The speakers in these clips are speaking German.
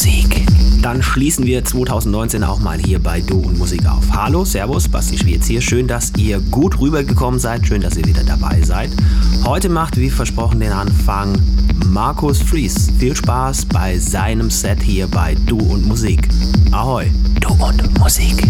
Musik. Dann schließen wir 2019 auch mal hier bei Du und Musik auf. Hallo, Servus, Basti Schwierz hier. Schön, dass ihr gut rübergekommen seid. Schön, dass ihr wieder dabei seid. Heute macht, wie versprochen, den Anfang Markus Fries. Viel Spaß bei seinem Set hier bei Du und Musik. Ahoi. Du und Musik.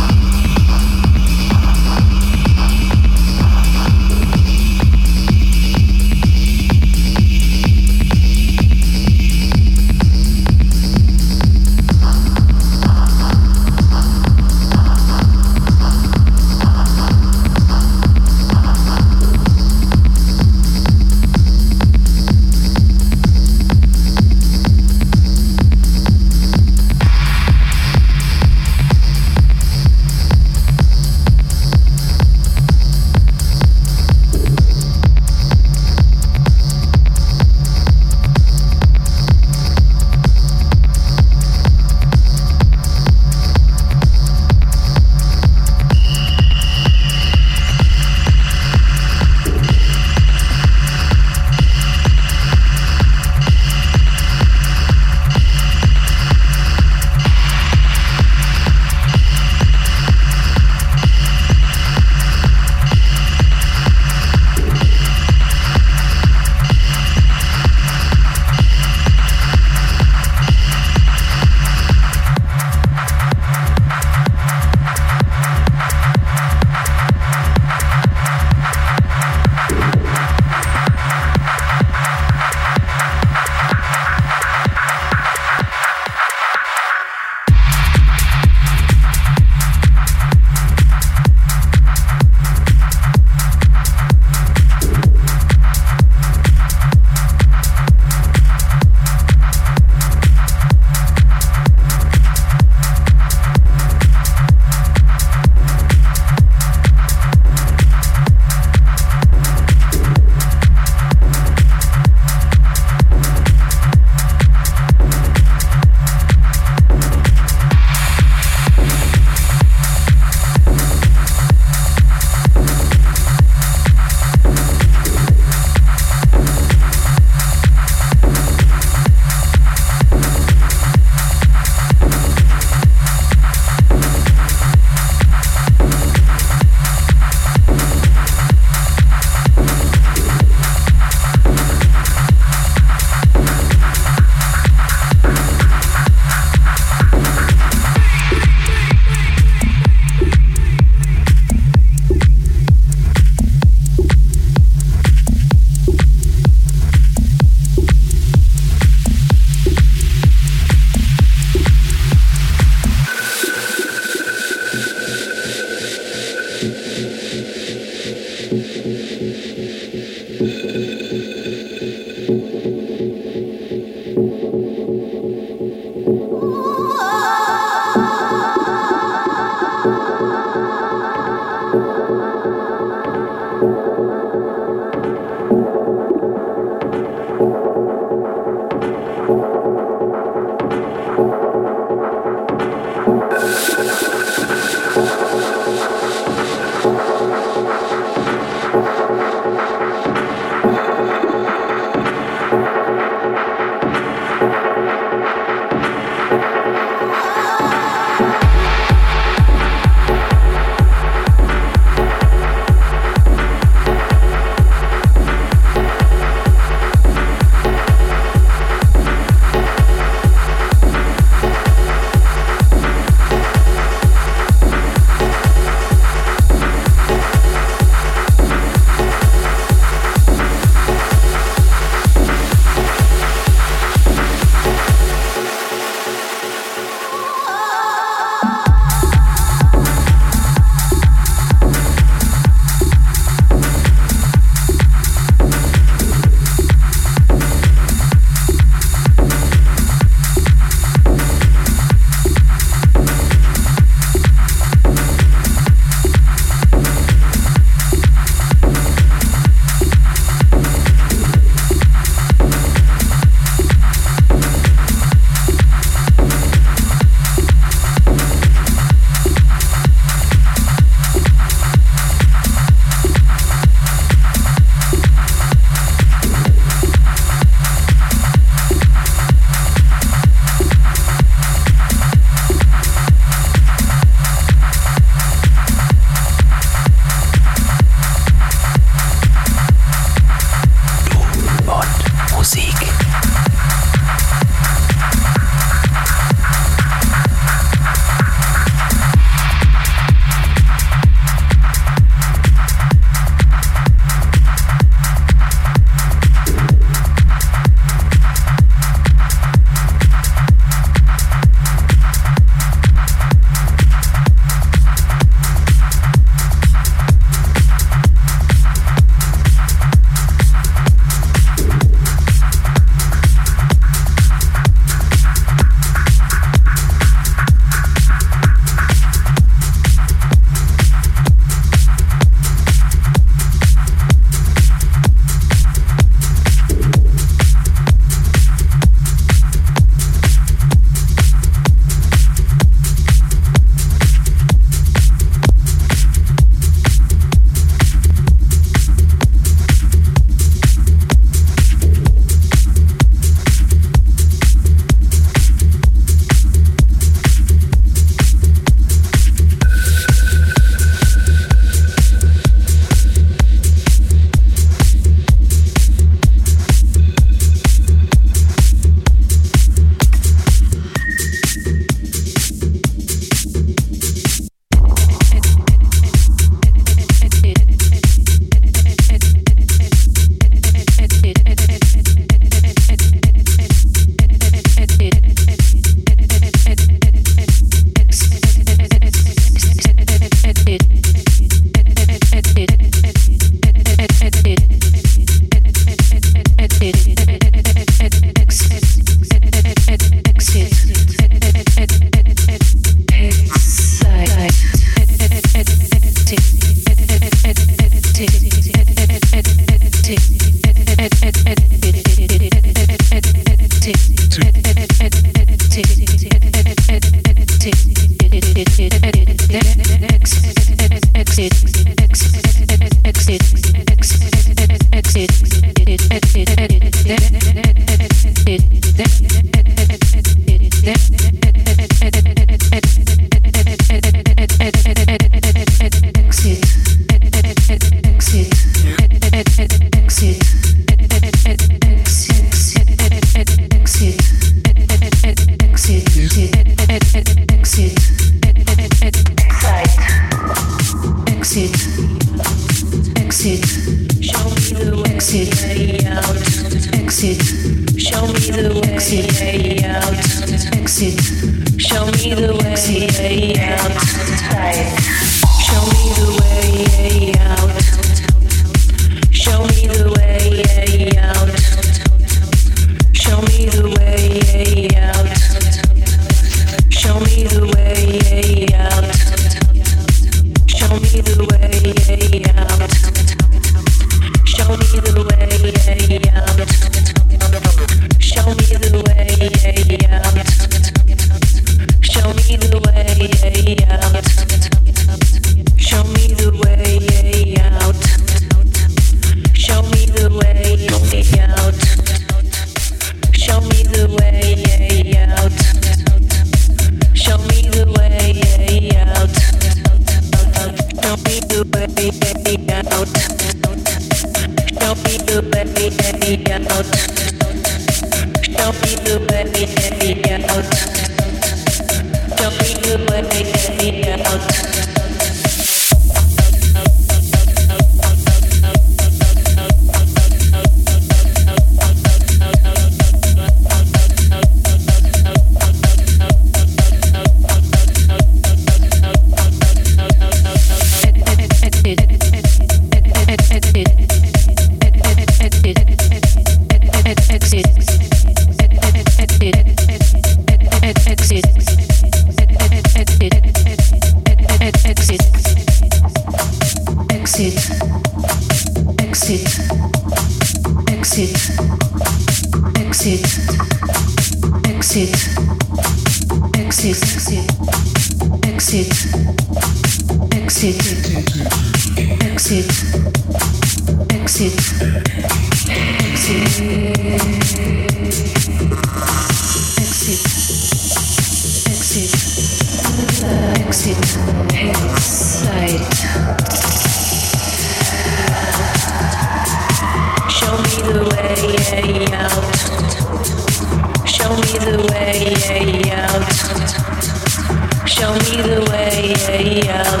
the way out.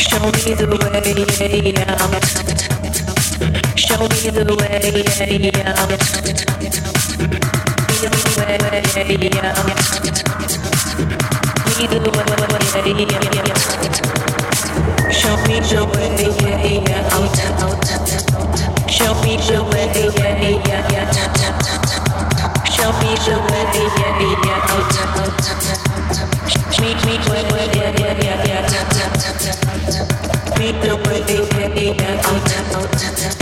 Show me the way out. Show me the way out. Be the way out. Be the way out. Show me the way out. Show me the way out. Show me the way out. Be the way they get it.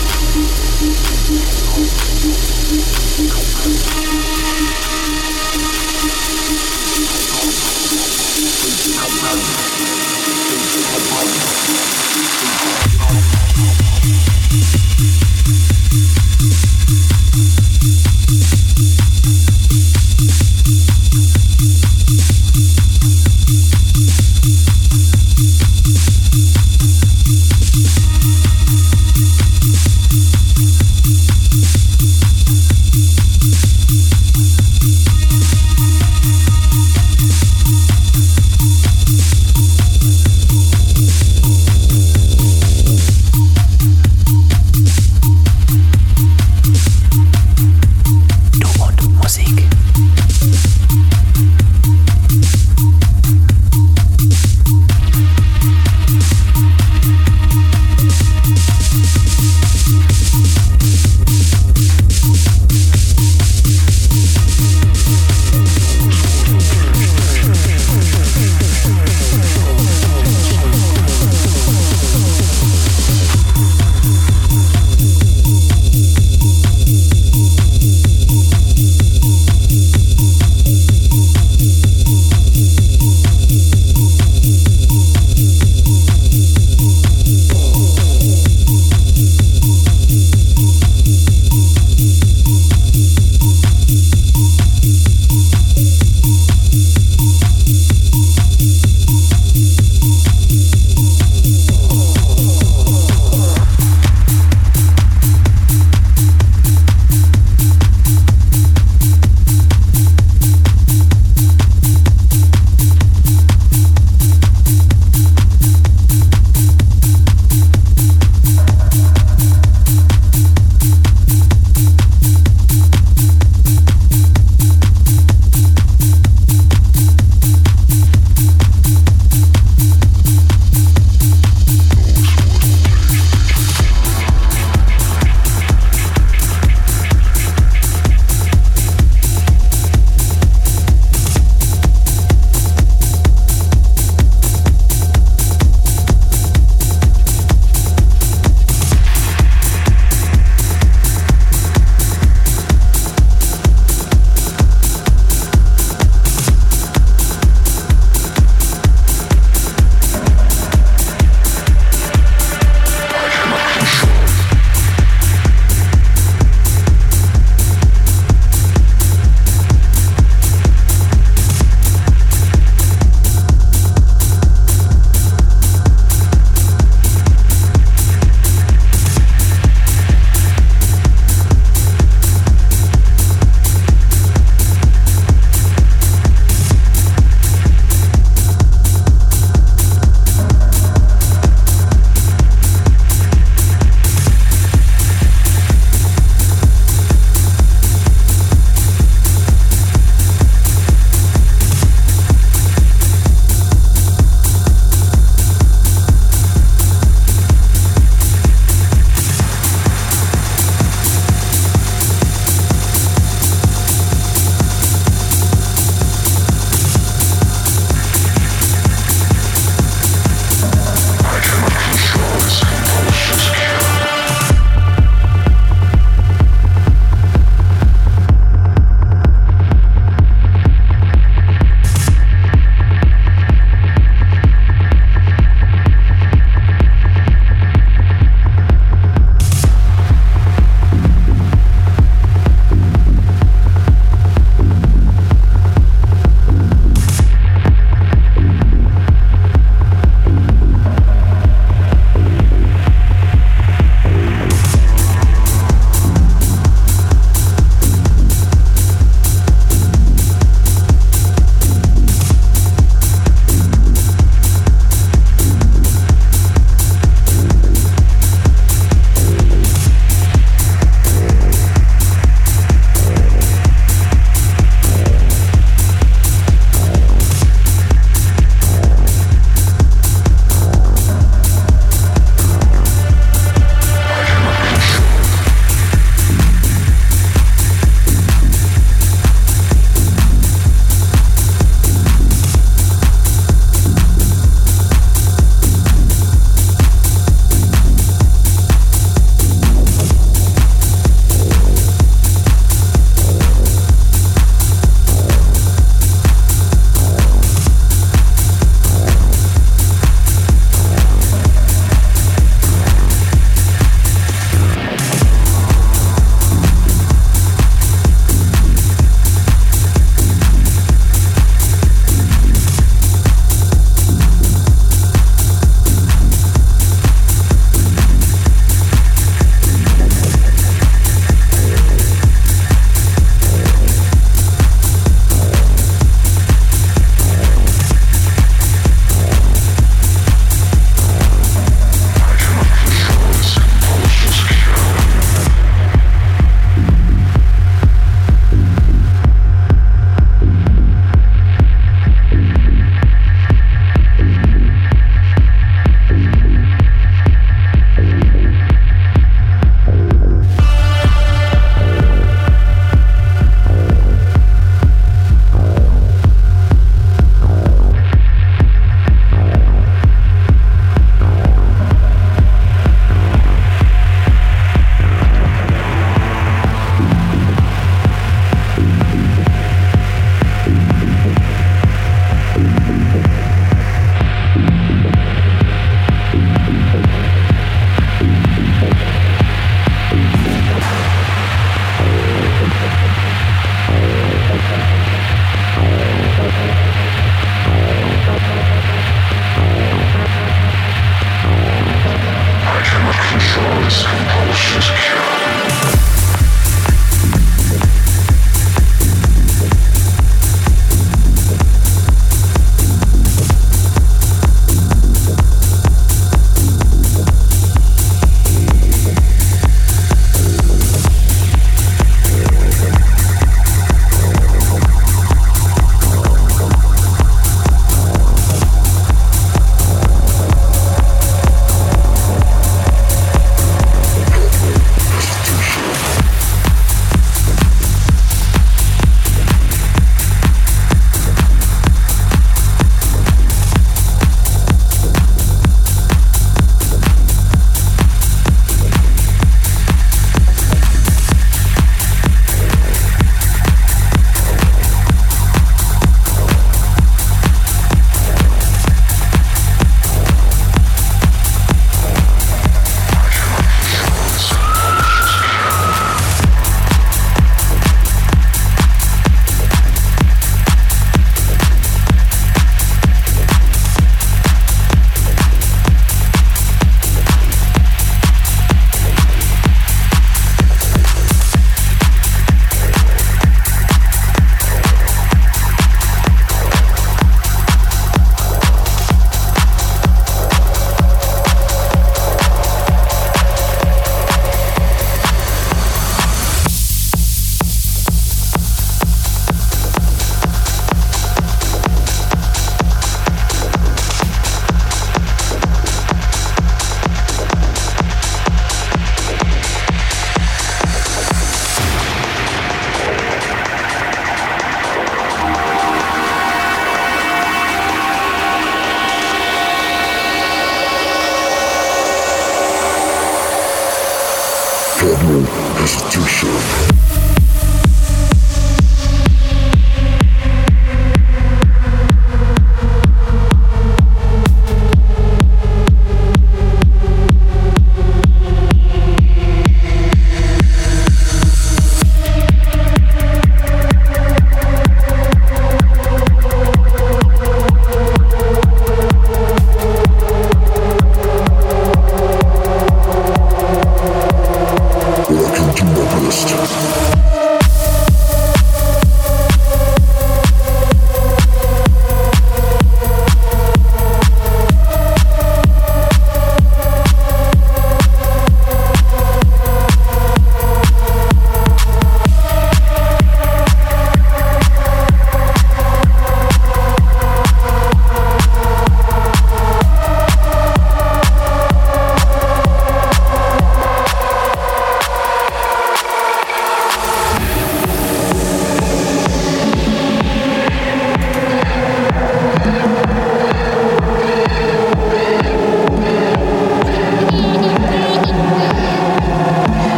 Thank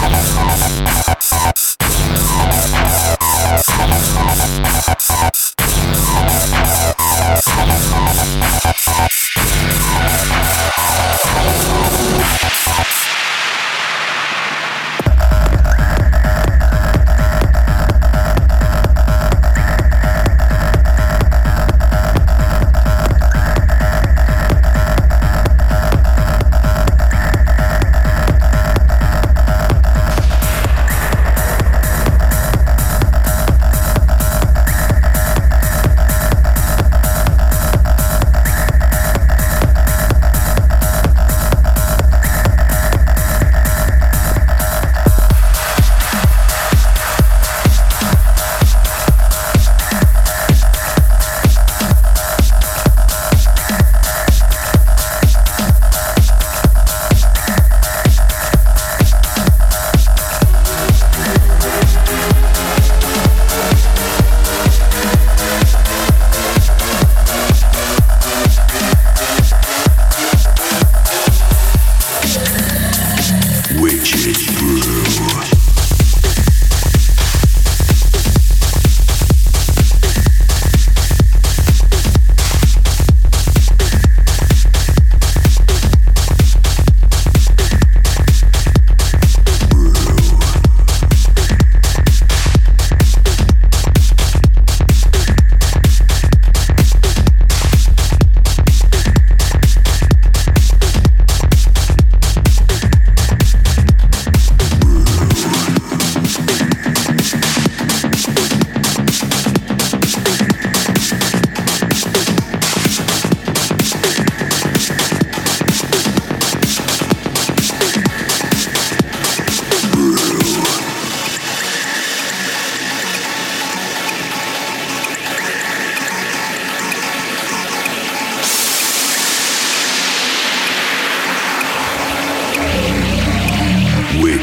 Thank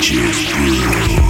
Just you.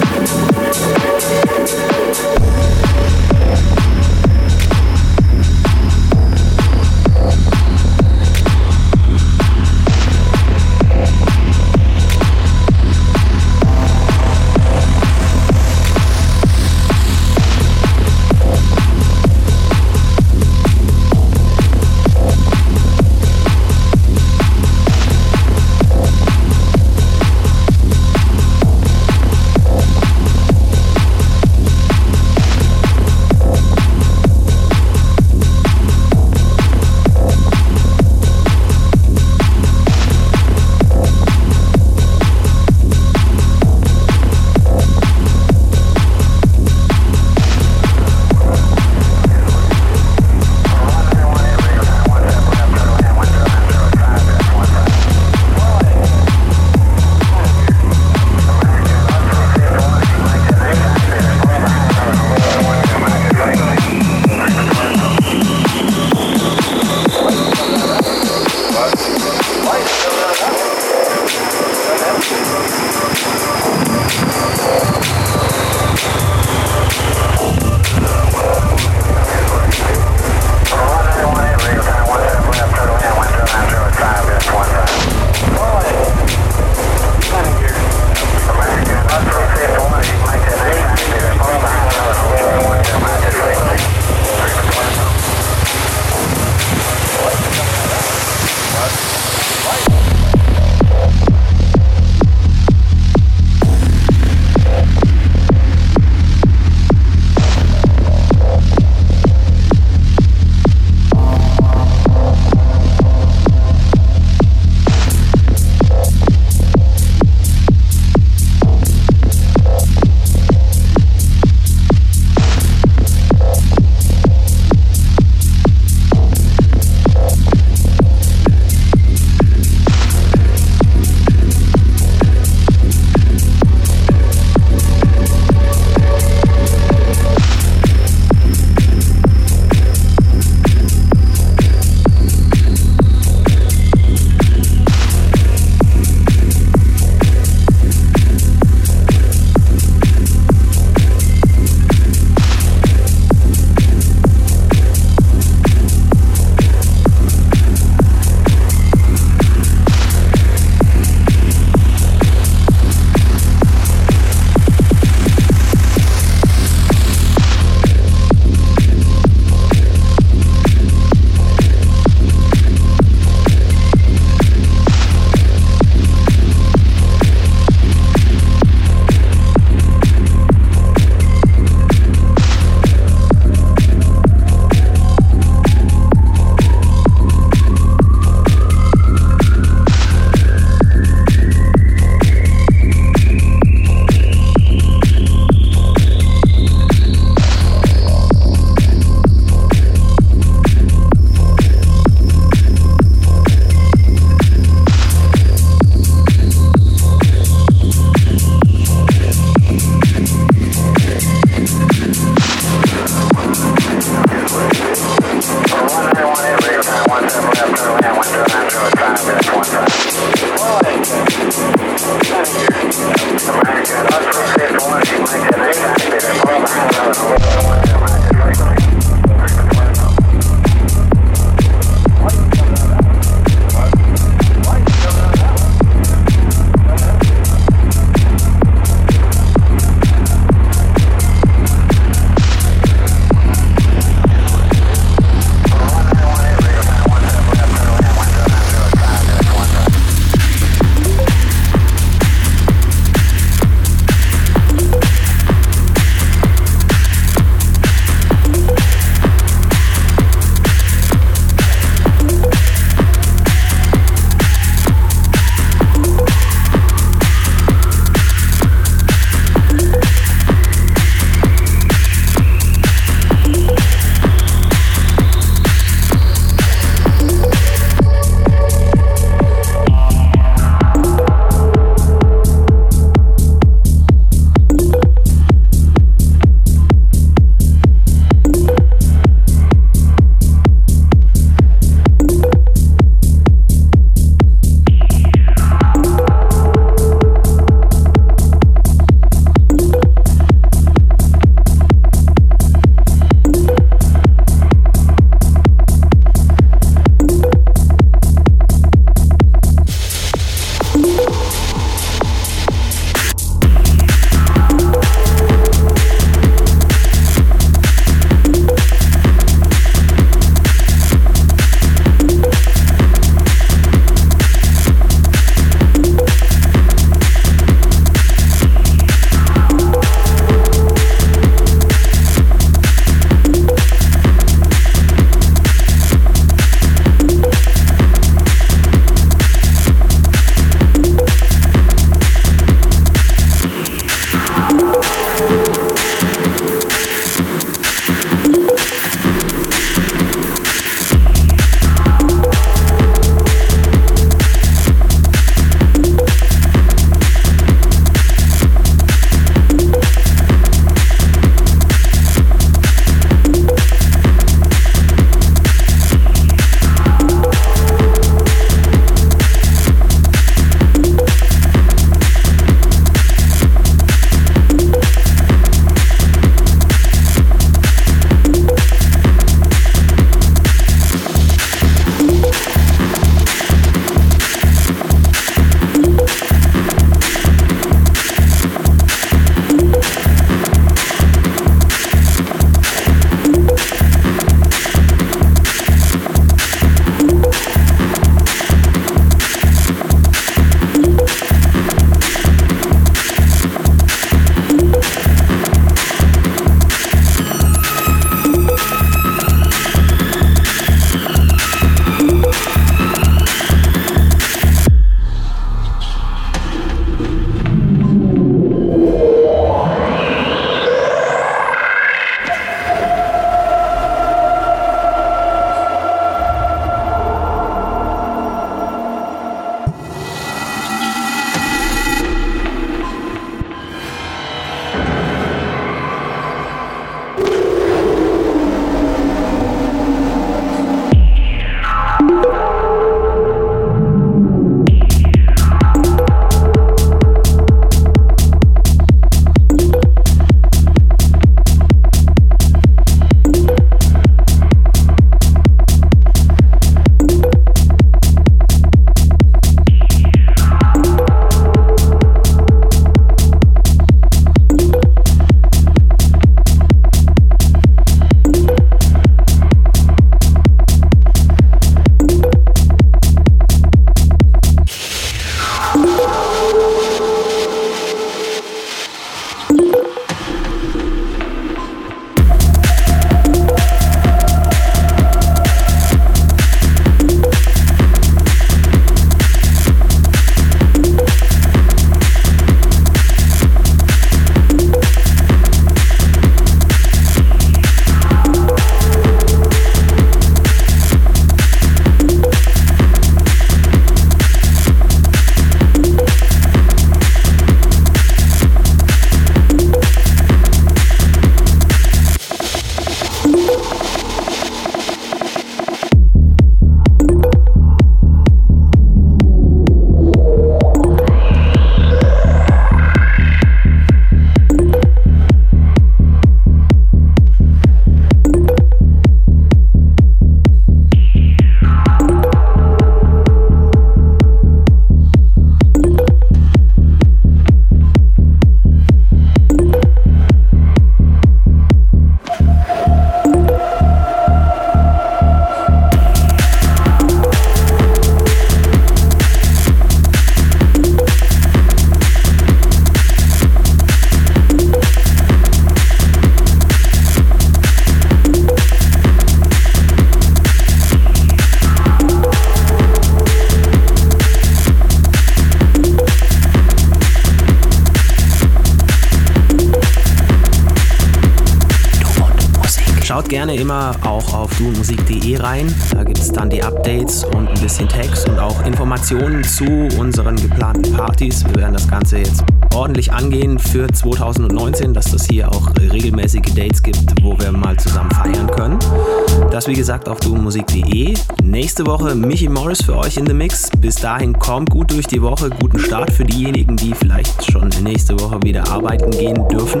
Das wie gesagt auf dumusik.de. Nächste Woche Michi Morris für euch in the Mix. Bis dahin kommt gut durch die Woche, guten Start für diejenigen, die vielleicht schon nächste Woche wieder arbeiten gehen dürfen.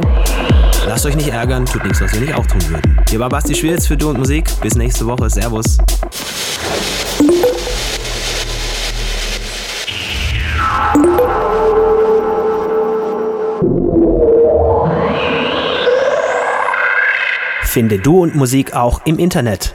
Lasst euch nicht ärgern, tut nichts, was wir nicht auch tun würden. Hier war Basti Schwierz für Du und Musik. Bis nächste Woche. Servus. Finde Du und Musik auch im Internet.